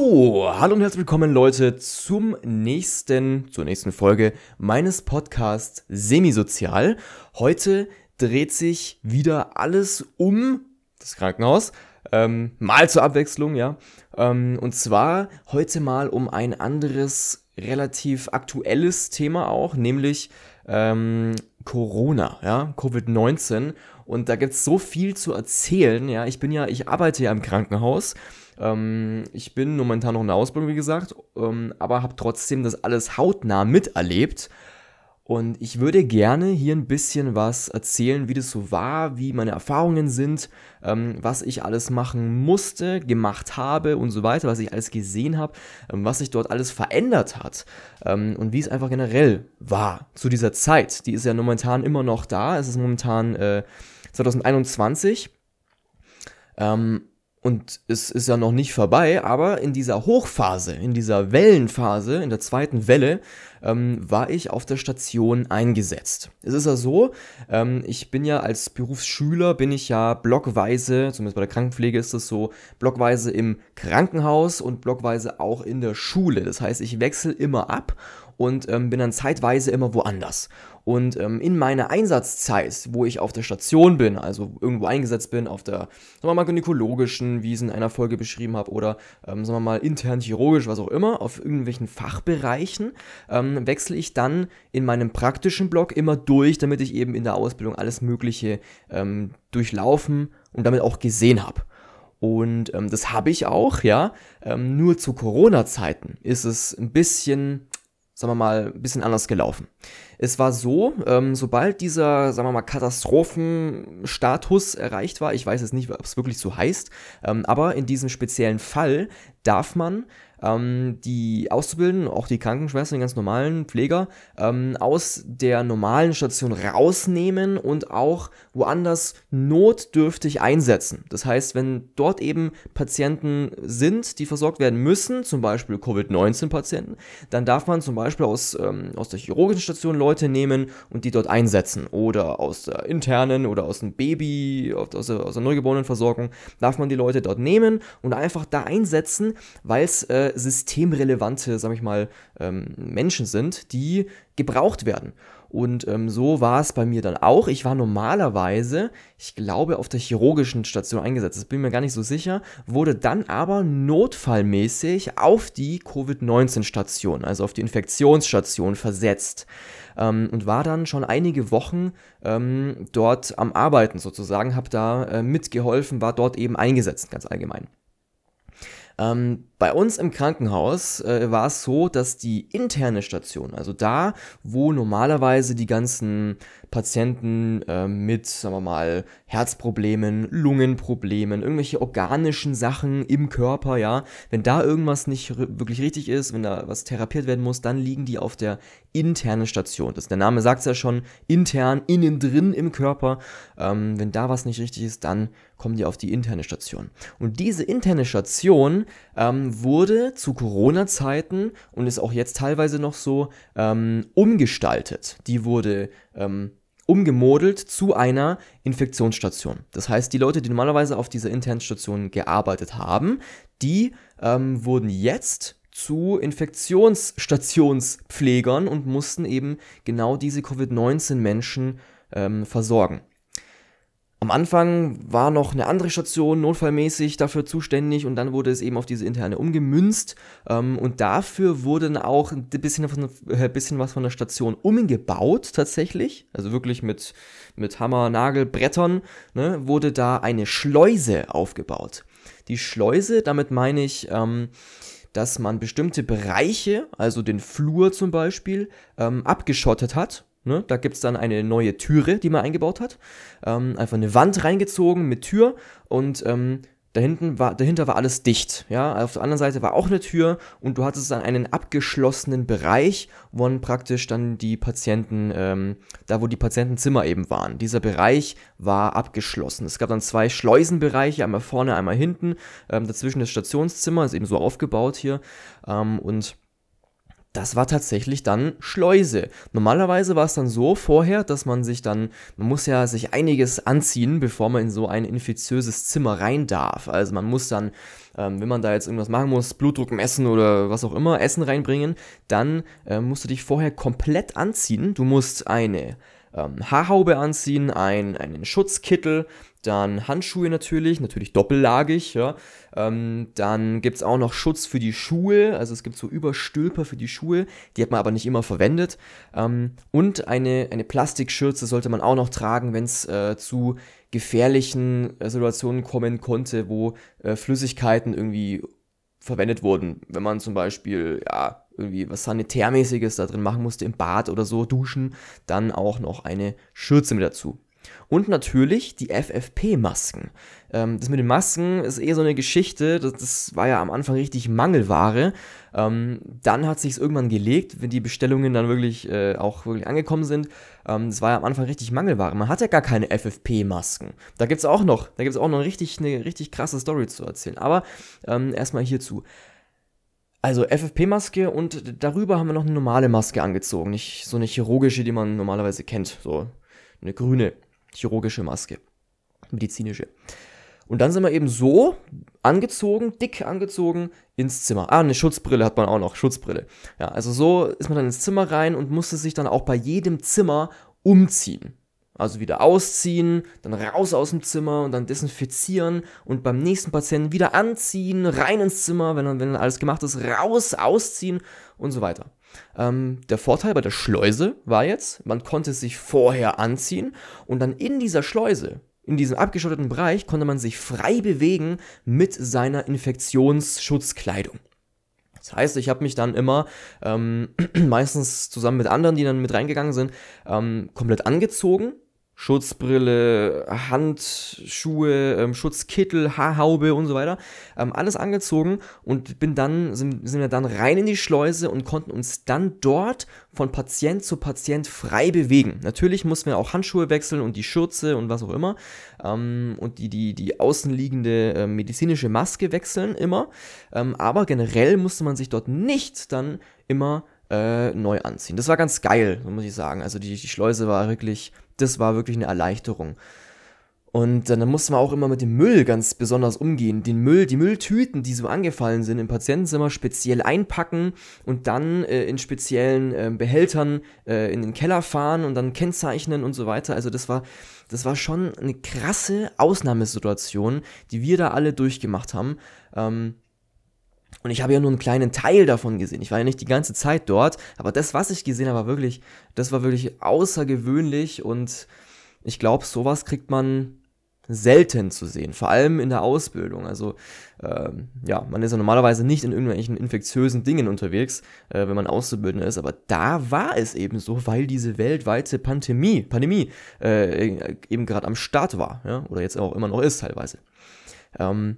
So, hallo und herzlich willkommen Leute zum nächsten, zur nächsten Folge meines Podcasts Semisozial. Heute dreht sich wieder alles um das Krankenhaus. Ähm, mal zur Abwechslung, ja. Ähm, und zwar heute mal um ein anderes, relativ aktuelles Thema auch, nämlich ähm, Corona, ja, Covid-19. Und da gibt es so viel zu erzählen, ja. Ich bin ja, ich arbeite ja im Krankenhaus ähm, ich bin momentan noch in der Ausbildung, wie gesagt, ähm, aber habe trotzdem das alles hautnah miterlebt. Und ich würde gerne hier ein bisschen was erzählen, wie das so war, wie meine Erfahrungen sind, ähm, was ich alles machen musste, gemacht habe und so weiter, was ich alles gesehen habe, ähm, was sich dort alles verändert hat ähm, und wie es einfach generell war zu dieser Zeit. Die ist ja momentan immer noch da. Es ist momentan äh, 2021. Ähm, und es ist ja noch nicht vorbei, aber in dieser Hochphase, in dieser Wellenphase, in der zweiten Welle, ähm, war ich auf der Station eingesetzt. Es ist ja so, ähm, ich bin ja als Berufsschüler, bin ich ja blockweise, zumindest bei der Krankenpflege ist das so, blockweise im Krankenhaus und blockweise auch in der Schule. Das heißt, ich wechsle immer ab und ähm, bin dann zeitweise immer woanders. Und ähm, in meiner Einsatzzeit, wo ich auf der Station bin, also irgendwo eingesetzt bin, auf der, sagen wir mal, gynäkologischen, wie ich es in einer Folge beschrieben habe, oder ähm, sagen wir mal intern chirurgisch, was auch immer, auf irgendwelchen Fachbereichen, ähm, wechsle ich dann in meinem praktischen Block immer durch, damit ich eben in der Ausbildung alles Mögliche ähm, durchlaufen und damit auch gesehen habe. Und ähm, das habe ich auch, ja. Ähm, nur zu Corona-Zeiten ist es ein bisschen sagen wir mal, ein bisschen anders gelaufen. Es war so, ähm, sobald dieser, sagen wir mal, Katastrophenstatus erreicht war, ich weiß jetzt nicht, ob es wirklich so heißt, ähm, aber in diesem speziellen Fall darf man ähm, die Auszubildenden, auch die Krankenschwestern, die ganz normalen Pfleger, ähm, aus der normalen Station rausnehmen und auch woanders notdürftig einsetzen. Das heißt, wenn dort eben Patienten sind, die versorgt werden müssen, zum Beispiel Covid-19-Patienten, dann darf man zum Beispiel aus, ähm, aus der chirurgischen Station Leute nehmen und die dort einsetzen. Oder aus der internen oder aus dem Baby, aus der, aus der Neugeborenenversorgung, darf man die Leute dort nehmen und einfach da einsetzen, weil es äh, systemrelevante, sag ich mal, ähm, Menschen sind, die gebraucht werden. Und ähm, so war es bei mir dann auch. Ich war normalerweise, ich glaube, auf der chirurgischen Station eingesetzt. Das bin mir gar nicht so sicher. Wurde dann aber notfallmäßig auf die Covid-19-Station, also auf die Infektionsstation versetzt. Ähm, und war dann schon einige Wochen ähm, dort am Arbeiten sozusagen, habe da äh, mitgeholfen, war dort eben eingesetzt, ganz allgemein. Ähm, bei uns im Krankenhaus äh, war es so, dass die interne Station, also da, wo normalerweise die ganzen Patienten äh, mit, sagen wir mal, Herzproblemen, Lungenproblemen, irgendwelche organischen Sachen im Körper, ja, wenn da irgendwas nicht wirklich richtig ist, wenn da was therapiert werden muss, dann liegen die auf der internen Station. Das, der Name sagt es ja schon, intern, innen drin im Körper. Ähm, wenn da was nicht richtig ist, dann kommen die auf die interne Station. Und diese interne Station ähm, wurde zu Corona-Zeiten und ist auch jetzt teilweise noch so ähm, umgestaltet. Die wurde ähm, umgemodelt zu einer Infektionsstation. Das heißt, die Leute, die normalerweise auf dieser internen Station gearbeitet haben, die ähm, wurden jetzt zu Infektionsstationspflegern und mussten eben genau diese Covid-19-Menschen ähm, versorgen. Am Anfang war noch eine andere Station notfallmäßig dafür zuständig und dann wurde es eben auf diese interne umgemünzt. Ähm, und dafür wurde dann auch ein bisschen, von, äh, bisschen was von der Station umgebaut tatsächlich, also wirklich mit, mit Hammer, Nagel, Brettern, ne, wurde da eine Schleuse aufgebaut. Die Schleuse, damit meine ich, ähm, dass man bestimmte Bereiche, also den Flur zum Beispiel, ähm, abgeschottet hat Ne? Da gibt es dann eine neue Türe, die man eingebaut hat. Ähm, einfach eine Wand reingezogen mit Tür und ähm, dahinten war, dahinter war alles dicht. Ja? Auf der anderen Seite war auch eine Tür und du hattest dann einen abgeschlossenen Bereich, wo dann praktisch dann die Patienten, ähm, da wo die Patientenzimmer eben waren. Dieser Bereich war abgeschlossen. Es gab dann zwei Schleusenbereiche, einmal vorne, einmal hinten. Ähm, dazwischen das Stationszimmer, ist eben so aufgebaut hier. Ähm, und das war tatsächlich dann Schleuse. Normalerweise war es dann so vorher, dass man sich dann, man muss ja sich einiges anziehen, bevor man in so ein infektiöses Zimmer rein darf. Also man muss dann, ähm, wenn man da jetzt irgendwas machen muss, Blutdruck messen oder was auch immer, Essen reinbringen, dann äh, musst du dich vorher komplett anziehen. Du musst eine ähm, Haarhaube anziehen, ein, einen Schutzkittel, dann Handschuhe natürlich, natürlich doppellagig, ja. Ähm, dann gibt es auch noch Schutz für die Schuhe, also es gibt so Überstülper für die Schuhe, die hat man aber nicht immer verwendet. Ähm, und eine, eine Plastikschürze sollte man auch noch tragen, wenn es äh, zu gefährlichen äh, Situationen kommen konnte, wo äh, Flüssigkeiten irgendwie verwendet wurden. Wenn man zum Beispiel, ja, irgendwie was Sanitärmäßiges da drin machen musste, im Bad oder so, duschen, dann auch noch eine Schürze mit dazu. Und natürlich die FFP-Masken. Ähm, das mit den Masken ist eher so eine Geschichte, das, das war ja am Anfang richtig Mangelware. Ähm, dann hat sich irgendwann gelegt, wenn die Bestellungen dann wirklich äh, auch wirklich angekommen sind. Ähm, das war ja am Anfang richtig Mangelware. Man hat ja gar keine FFP-Masken. Da gibt es auch noch, da gibt es auch noch richtig, eine richtig krasse Story zu erzählen. Aber ähm, erstmal hierzu. Also FFP-Maske und darüber haben wir noch eine normale Maske angezogen. Nicht so eine chirurgische, die man normalerweise kennt. So eine grüne chirurgische Maske. Medizinische. Und dann sind wir eben so angezogen, dick angezogen, ins Zimmer. Ah, eine Schutzbrille hat man auch noch, Schutzbrille. Ja, also so ist man dann ins Zimmer rein und musste sich dann auch bei jedem Zimmer umziehen. Also wieder ausziehen, dann raus aus dem Zimmer und dann desinfizieren und beim nächsten Patienten wieder anziehen, rein ins Zimmer, wenn dann, wenn dann alles gemacht ist, raus, ausziehen und so weiter. Ähm, der Vorteil bei der Schleuse war jetzt, man konnte sich vorher anziehen und dann in dieser Schleuse, in diesem abgeschotteten Bereich, konnte man sich frei bewegen mit seiner Infektionsschutzkleidung. Das heißt, ich habe mich dann immer, ähm, meistens zusammen mit anderen, die dann mit reingegangen sind, ähm, komplett angezogen, Schutzbrille, Handschuhe, ähm, Schutzkittel, Haarhaube und so weiter. Ähm, alles angezogen und bin dann, sind, sind wir dann rein in die Schleuse und konnten uns dann dort von Patient zu Patient frei bewegen. Natürlich mussten wir auch Handschuhe wechseln und die Schürze und was auch immer. Ähm, und die, die, die außenliegende äh, medizinische Maske wechseln immer. Ähm, aber generell musste man sich dort nicht dann immer äh, neu anziehen. Das war ganz geil, muss ich sagen. Also die, die Schleuse war wirklich das war wirklich eine Erleichterung. Und dann mussten wir auch immer mit dem Müll ganz besonders umgehen. Den Müll, die Mülltüten, die so angefallen sind im Patientenzimmer, speziell einpacken und dann äh, in speziellen äh, Behältern äh, in den Keller fahren und dann kennzeichnen und so weiter. Also das war, das war schon eine krasse Ausnahmesituation, die wir da alle durchgemacht haben. Ähm, und ich habe ja nur einen kleinen Teil davon gesehen. Ich war ja nicht die ganze Zeit dort, aber das, was ich gesehen habe, war wirklich, das war wirklich außergewöhnlich und ich glaube, sowas kriegt man selten zu sehen, vor allem in der Ausbildung. Also ähm, ja, man ist ja normalerweise nicht in irgendwelchen infektiösen Dingen unterwegs, äh, wenn man Auszubildender ist, aber da war es eben so, weil diese weltweite Pandemie, Pandemie äh, eben gerade am Start war, ja, oder jetzt auch immer noch ist teilweise. Ähm,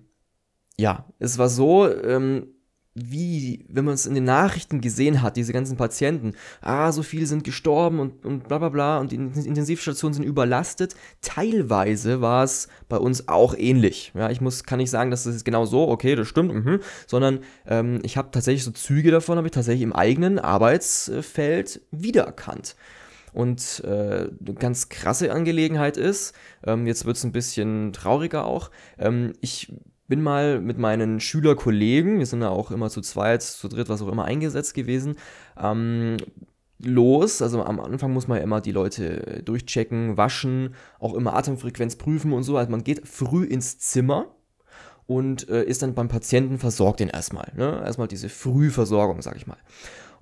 ja, es war so, ähm, wie, wenn man es in den Nachrichten gesehen hat, diese ganzen Patienten, ah, so viele sind gestorben und, und bla bla bla und die Intensivstationen sind überlastet. Teilweise war es bei uns auch ähnlich. Ja, ich muss, kann nicht sagen, dass das ist genau so, okay, das stimmt, mh, sondern ähm, ich habe tatsächlich so Züge davon, habe ich tatsächlich im eigenen Arbeitsfeld wiedererkannt. Und äh, eine ganz krasse Angelegenheit ist, ähm, jetzt wird es ein bisschen trauriger auch, ähm, ich bin mal mit meinen Schülerkollegen, wir sind ja auch immer zu zweit, zu dritt, was auch immer eingesetzt gewesen, ähm, los. Also am Anfang muss man ja immer die Leute durchchecken, waschen, auch immer Atemfrequenz prüfen und so. Also man geht früh ins Zimmer und äh, ist dann beim Patienten versorgt den erstmal. Ne? Erstmal diese Frühversorgung, sag ich mal.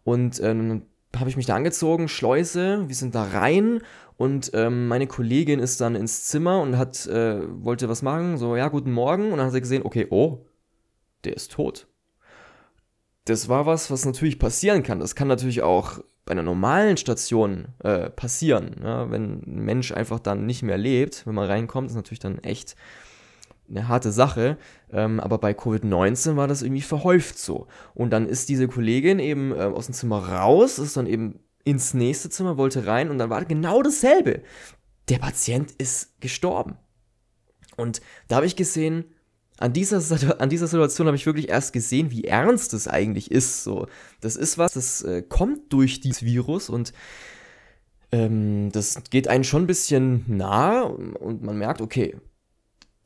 Und ähm, habe ich mich da angezogen, Schleuse, wir sind da rein und ähm, meine Kollegin ist dann ins Zimmer und hat, äh, wollte was machen, so, ja, guten Morgen. Und dann hat sie gesehen, okay, oh, der ist tot. Das war was, was natürlich passieren kann. Das kann natürlich auch bei einer normalen Station äh, passieren. Ja? Wenn ein Mensch einfach dann nicht mehr lebt, wenn man reinkommt, ist natürlich dann echt eine harte Sache. Ähm, aber bei Covid-19 war das irgendwie verhäuft so. Und dann ist diese Kollegin eben äh, aus dem Zimmer raus, ist dann eben ins nächste Zimmer, wollte rein und dann war genau dasselbe. Der Patient ist gestorben. Und da habe ich gesehen, an dieser, an dieser Situation habe ich wirklich erst gesehen, wie ernst es eigentlich ist. So, das ist was, das äh, kommt durch dieses Virus und ähm, das geht einen schon ein bisschen nah und man merkt, okay,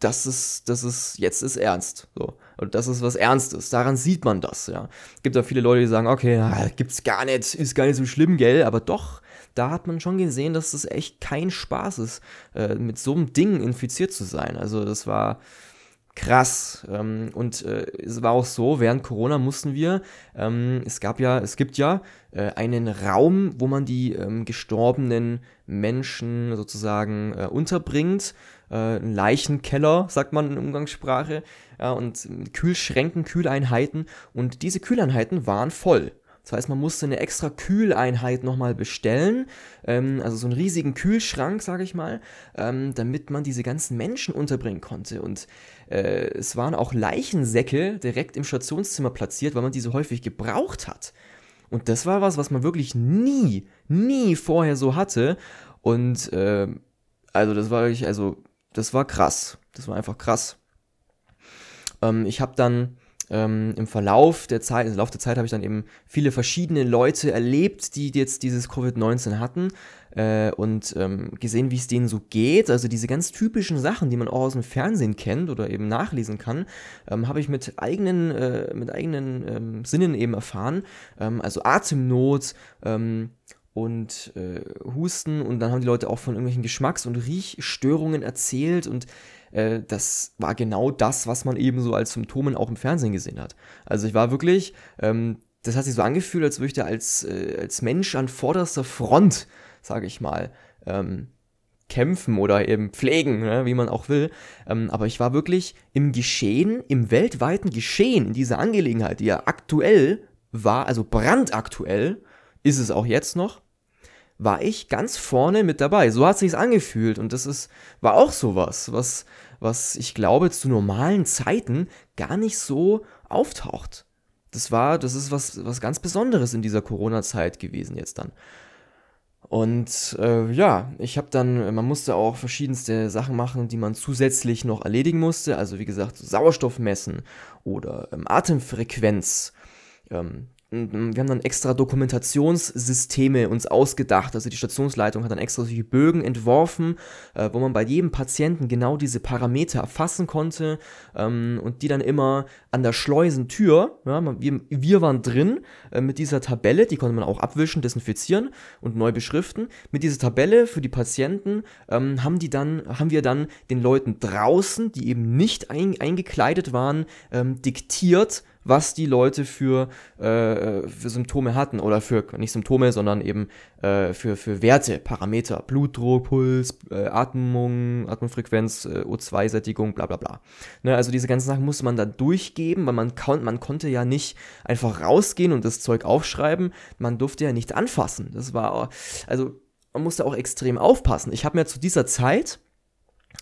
das ist, das ist, jetzt ist ernst. So. Und das ist was Ernstes. Daran sieht man das, ja. Es gibt auch viele Leute, die sagen, okay, na, gibt's gar nicht, ist gar nicht so schlimm, gell? Aber doch, da hat man schon gesehen, dass das echt kein Spaß ist, äh, mit so einem Ding infiziert zu sein. Also das war, krass. Ähm, und äh, es war auch so, während Corona mussten wir, ähm, es gab ja, es gibt ja äh, einen Raum, wo man die ähm, gestorbenen Menschen sozusagen äh, unterbringt. Äh, ein Leichenkeller, sagt man in Umgangssprache. Und Kühlschränken, Kühleinheiten. Und diese Kühleinheiten waren voll. Das heißt, man musste eine extra Kühleinheit nochmal bestellen, ähm, also so einen riesigen Kühlschrank, sage ich mal, ähm, damit man diese ganzen Menschen unterbringen konnte. Und äh, es waren auch Leichensäcke direkt im Stationszimmer platziert, weil man diese häufig gebraucht hat. Und das war was, was man wirklich nie, nie vorher so hatte. Und äh, also das war wirklich, also das war krass. Das war einfach krass. Ähm, ich habe dann ähm, im Verlauf der Zeit, im Lauf der Zeit habe ich dann eben viele verschiedene Leute erlebt, die jetzt dieses Covid-19 hatten äh, und ähm, gesehen, wie es denen so geht. Also diese ganz typischen Sachen, die man auch aus dem Fernsehen kennt oder eben nachlesen kann, ähm, habe ich mit eigenen, äh, mit eigenen ähm, Sinnen eben erfahren. Ähm, also Atemnot, ähm, und äh, Husten und dann haben die Leute auch von irgendwelchen Geschmacks- und Riechstörungen erzählt und äh, das war genau das, was man eben so als Symptomen auch im Fernsehen gesehen hat. Also ich war wirklich, ähm, das hat sich so angefühlt, als würde ich da als, äh, als Mensch an vorderster Front, sage ich mal, ähm, kämpfen oder eben pflegen, ne, wie man auch will. Ähm, aber ich war wirklich im Geschehen, im weltweiten Geschehen in dieser Angelegenheit, die ja aktuell war, also brandaktuell, ist es auch jetzt noch, war ich ganz vorne mit dabei. So hat sich's angefühlt und das ist war auch sowas, was was ich glaube zu normalen Zeiten gar nicht so auftaucht. Das war, das ist was was ganz Besonderes in dieser Corona-Zeit gewesen jetzt dann. Und äh, ja, ich habe dann, man musste auch verschiedenste Sachen machen, die man zusätzlich noch erledigen musste. Also wie gesagt, Sauerstoff messen oder ähm, Atemfrequenz. Ähm, wir haben dann extra Dokumentationssysteme uns ausgedacht. Also die Stationsleitung hat dann extra solche Bögen entworfen, äh, wo man bei jedem Patienten genau diese Parameter erfassen konnte ähm, und die dann immer an der Schleusentür, ja, wir, wir waren drin äh, mit dieser Tabelle, die konnte man auch abwischen, desinfizieren und neu beschriften. Mit dieser Tabelle für die Patienten ähm, haben die dann, haben wir dann den Leuten draußen, die eben nicht ein, eingekleidet waren, ähm, diktiert, was die Leute für, äh, für Symptome hatten oder für, nicht Symptome, sondern eben äh, für, für Werte, Parameter, Blutdruck, Puls, äh, Atmung, Atmungsfrequenz, äh, O2-Sättigung, bla bla bla. Ne, also diese ganzen Sachen musste man dann durchgeben, weil man, man konnte ja nicht einfach rausgehen und das Zeug aufschreiben, man durfte ja nicht anfassen. Das war, also man musste auch extrem aufpassen. Ich habe mir zu dieser Zeit,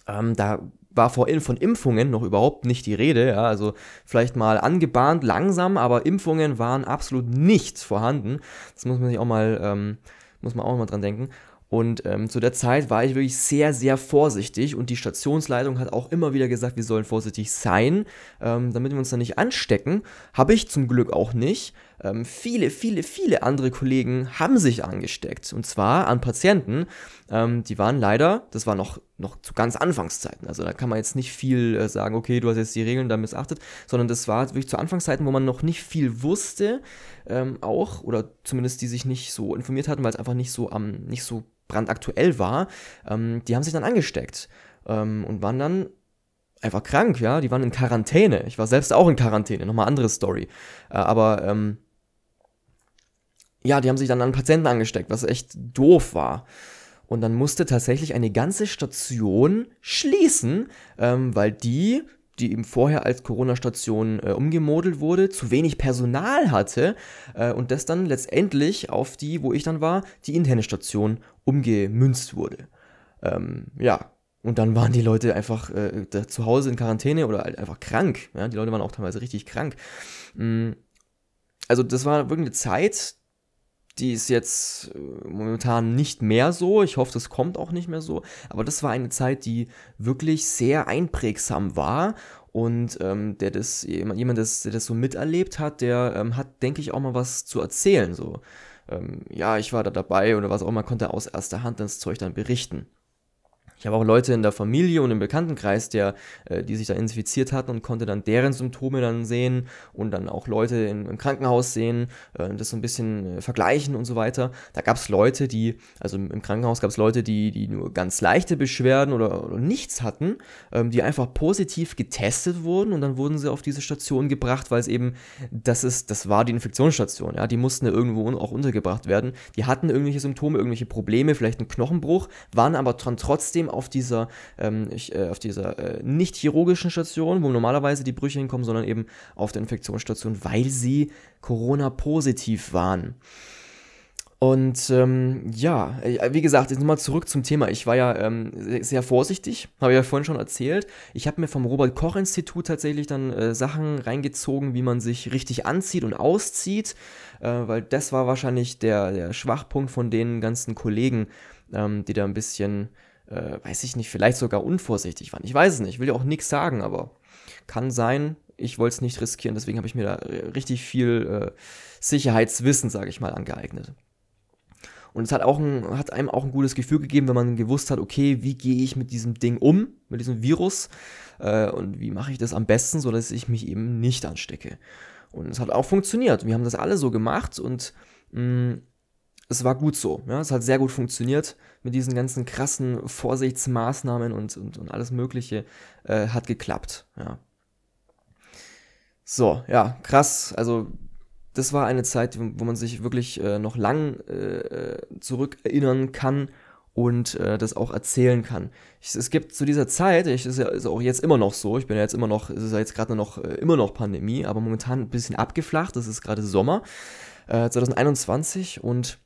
ähm, da war vorhin von Impfungen noch überhaupt nicht die Rede. Ja, also vielleicht mal angebahnt, langsam, aber Impfungen waren absolut nicht vorhanden. Das muss man sich auch mal, ähm, muss man auch mal dran denken. Und ähm, zu der Zeit war ich wirklich sehr, sehr vorsichtig und die Stationsleitung hat auch immer wieder gesagt, wir sollen vorsichtig sein, ähm, damit wir uns da nicht anstecken. Habe ich zum Glück auch nicht. Ähm, viele, viele, viele andere Kollegen haben sich angesteckt und zwar an Patienten. Ähm, die waren leider, das war noch, noch zu ganz Anfangszeiten, also da kann man jetzt nicht viel äh, sagen, okay, du hast jetzt die Regeln da missachtet, sondern das war wirklich zu Anfangszeiten, wo man noch nicht viel wusste, ähm, auch, oder zumindest die sich nicht so informiert hatten, weil es einfach nicht so am, nicht so brandaktuell war, ähm, die haben sich dann angesteckt ähm, und waren dann einfach krank, ja, die waren in Quarantäne. Ich war selbst auch in Quarantäne, nochmal andere Story. Äh, aber ähm, ja, die haben sich dann an Patienten angesteckt, was echt doof war. Und dann musste tatsächlich eine ganze Station schließen, ähm, weil die, die eben vorher als Corona-Station äh, umgemodelt wurde, zu wenig Personal hatte äh, und das dann letztendlich auf die, wo ich dann war, die interne Station umgemünzt wurde. Ähm, ja, und dann waren die Leute einfach äh, zu Hause in Quarantäne oder halt einfach krank. Ja? Die Leute waren auch teilweise richtig krank. Mm, also das war wirklich eine Zeit, die ist jetzt äh, momentan nicht mehr so. Ich hoffe, das kommt auch nicht mehr so. Aber das war eine Zeit, die wirklich sehr einprägsam war. Und ähm, der das, jemand, das, der das so miterlebt hat, der ähm, hat, denke ich, auch mal was zu erzählen. So, ähm, ja, ich war da dabei oder was auch immer, konnte aus erster Hand das Zeug dann berichten. Ich habe auch Leute in der Familie und im Bekanntenkreis, der, äh, die sich da infiziert hatten und konnte dann deren Symptome dann sehen und dann auch Leute in, im Krankenhaus sehen, äh, das so ein bisschen äh, vergleichen und so weiter. Da gab es Leute, die, also im Krankenhaus gab es Leute, die, die nur ganz leichte Beschwerden oder, oder nichts hatten, ähm, die einfach positiv getestet wurden und dann wurden sie auf diese Station gebracht, weil es eben, das ist, das war die Infektionsstation, ja, die mussten ja irgendwo auch untergebracht werden. Die hatten irgendwelche Symptome, irgendwelche Probleme, vielleicht einen Knochenbruch, waren aber trotzdem auf dieser, ähm, ich, äh, auf dieser äh, nicht chirurgischen Station, wo normalerweise die Brüche hinkommen, sondern eben auf der Infektionsstation, weil sie Corona-positiv waren. Und ähm, ja, äh, wie gesagt, jetzt nochmal zurück zum Thema. Ich war ja ähm, sehr vorsichtig, habe ich ja vorhin schon erzählt. Ich habe mir vom Robert Koch Institut tatsächlich dann äh, Sachen reingezogen, wie man sich richtig anzieht und auszieht, äh, weil das war wahrscheinlich der, der Schwachpunkt von den ganzen Kollegen, ähm, die da ein bisschen äh, weiß ich nicht, vielleicht sogar unvorsichtig waren. Ich weiß es nicht, will ja auch nichts sagen, aber kann sein. Ich wollte es nicht riskieren, deswegen habe ich mir da richtig viel äh, Sicherheitswissen, sage ich mal, angeeignet. Und es hat, auch ein, hat einem auch ein gutes Gefühl gegeben, wenn man gewusst hat, okay, wie gehe ich mit diesem Ding um, mit diesem Virus äh, und wie mache ich das am besten, sodass ich mich eben nicht anstecke. Und es hat auch funktioniert. Wir haben das alle so gemacht und mh, mm, es war gut so. Ja? Es hat sehr gut funktioniert mit diesen ganzen krassen Vorsichtsmaßnahmen und, und, und alles Mögliche. Äh, hat geklappt. Ja. So, ja, krass. Also, das war eine Zeit, wo man sich wirklich äh, noch lang äh, zurückerinnern kann und äh, das auch erzählen kann. Ich, es gibt zu dieser Zeit, ich, ist ja ist auch jetzt immer noch so, ich bin ja jetzt immer noch, es ist ja jetzt gerade noch äh, immer noch Pandemie, aber momentan ein bisschen abgeflacht, es ist gerade Sommer äh, 2021 und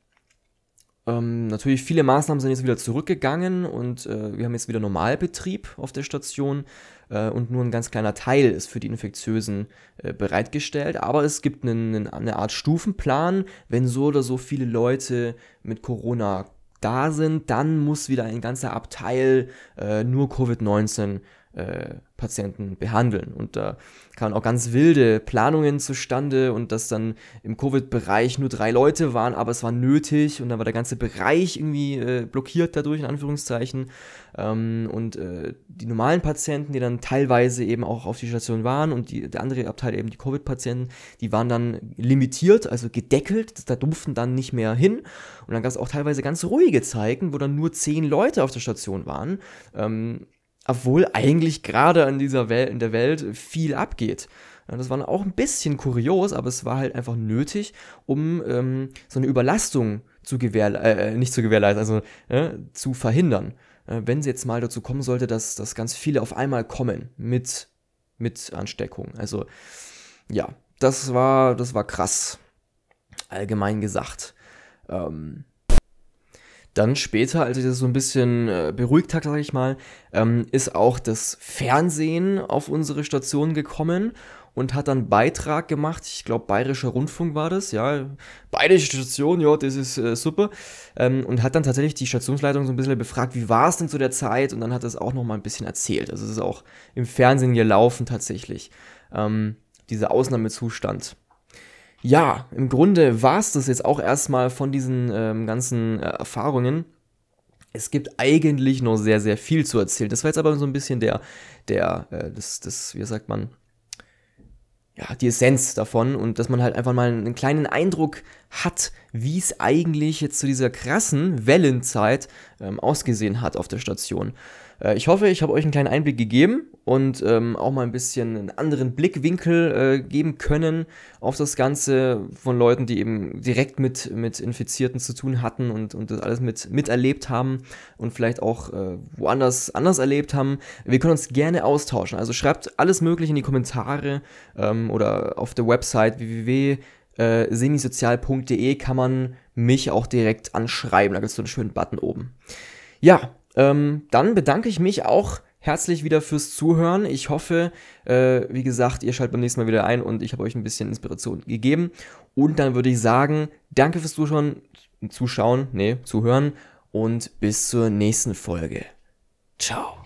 ähm, natürlich, viele Maßnahmen sind jetzt wieder zurückgegangen und äh, wir haben jetzt wieder Normalbetrieb auf der Station äh, und nur ein ganz kleiner Teil ist für die Infektiösen äh, bereitgestellt. Aber es gibt einen, eine Art Stufenplan, wenn so oder so viele Leute mit Corona da sind, dann muss wieder ein ganzer Abteil äh, nur Covid-19 äh, Patienten behandeln. Und da kamen auch ganz wilde Planungen zustande und dass dann im Covid-Bereich nur drei Leute waren, aber es war nötig und dann war der ganze Bereich irgendwie äh, blockiert dadurch, in Anführungszeichen. Ähm, und äh, die normalen Patienten, die dann teilweise eben auch auf die Station waren und die, der andere Abteil eben die Covid-Patienten, die waren dann limitiert, also gedeckelt, da durften dann nicht mehr hin. Und dann gab es auch teilweise ganz ruhige Zeiten, wo dann nur zehn Leute auf der Station waren. Ähm, obwohl eigentlich gerade an dieser Welt, in der Welt viel abgeht. Das war auch ein bisschen kurios, aber es war halt einfach nötig, um ähm, so eine Überlastung zu gewährleisten, äh, nicht zu gewährleisten, also äh, zu verhindern. Äh, wenn es jetzt mal dazu kommen sollte, dass, dass ganz viele auf einmal kommen mit, mit Ansteckung. Also ja, das war, das war krass, allgemein gesagt. Ähm, dann später, als ich das so ein bisschen äh, beruhigt hat, sage ich mal, ähm, ist auch das Fernsehen auf unsere Station gekommen und hat dann Beitrag gemacht. Ich glaube, Bayerischer Rundfunk war das, ja. Bayerische Station, ja, das ist äh, super. Ähm, und hat dann tatsächlich die Stationsleitung so ein bisschen befragt, wie war es denn zu der Zeit? Und dann hat es auch noch mal ein bisschen erzählt. Also es ist auch im Fernsehen gelaufen tatsächlich, ähm, dieser Ausnahmezustand ja, im Grunde war es das jetzt auch erstmal von diesen ähm, ganzen äh, Erfahrungen. Es gibt eigentlich noch sehr, sehr viel zu erzählen. Das war jetzt aber so ein bisschen der, der, äh, das, das, wie sagt man, ja, die Essenz davon und dass man halt einfach mal einen kleinen Eindruck hat, wie es eigentlich jetzt zu dieser krassen Wellenzeit ähm, ausgesehen hat auf der Station. Äh, ich hoffe, ich habe euch einen kleinen Einblick gegeben und ähm, auch mal ein bisschen einen anderen Blickwinkel äh, geben können auf das Ganze von Leuten, die eben direkt mit, mit Infizierten zu tun hatten und, und das alles mit, miterlebt haben und vielleicht auch äh, woanders anders erlebt haben. Wir können uns gerne austauschen. Also schreibt alles Mögliche in die Kommentare ähm, oder auf der Website www.semisozial.de kann man mich auch direkt anschreiben. Da gibt es so einen schönen Button oben. Ja, ähm, dann bedanke ich mich auch herzlich wieder fürs Zuhören. Ich hoffe, äh, wie gesagt, ihr schaltet beim nächsten Mal wieder ein und ich habe euch ein bisschen Inspiration gegeben. Und dann würde ich sagen, danke fürs Zuschauen, Zuschauen, nee, Zuhören und bis zur nächsten Folge. Ciao.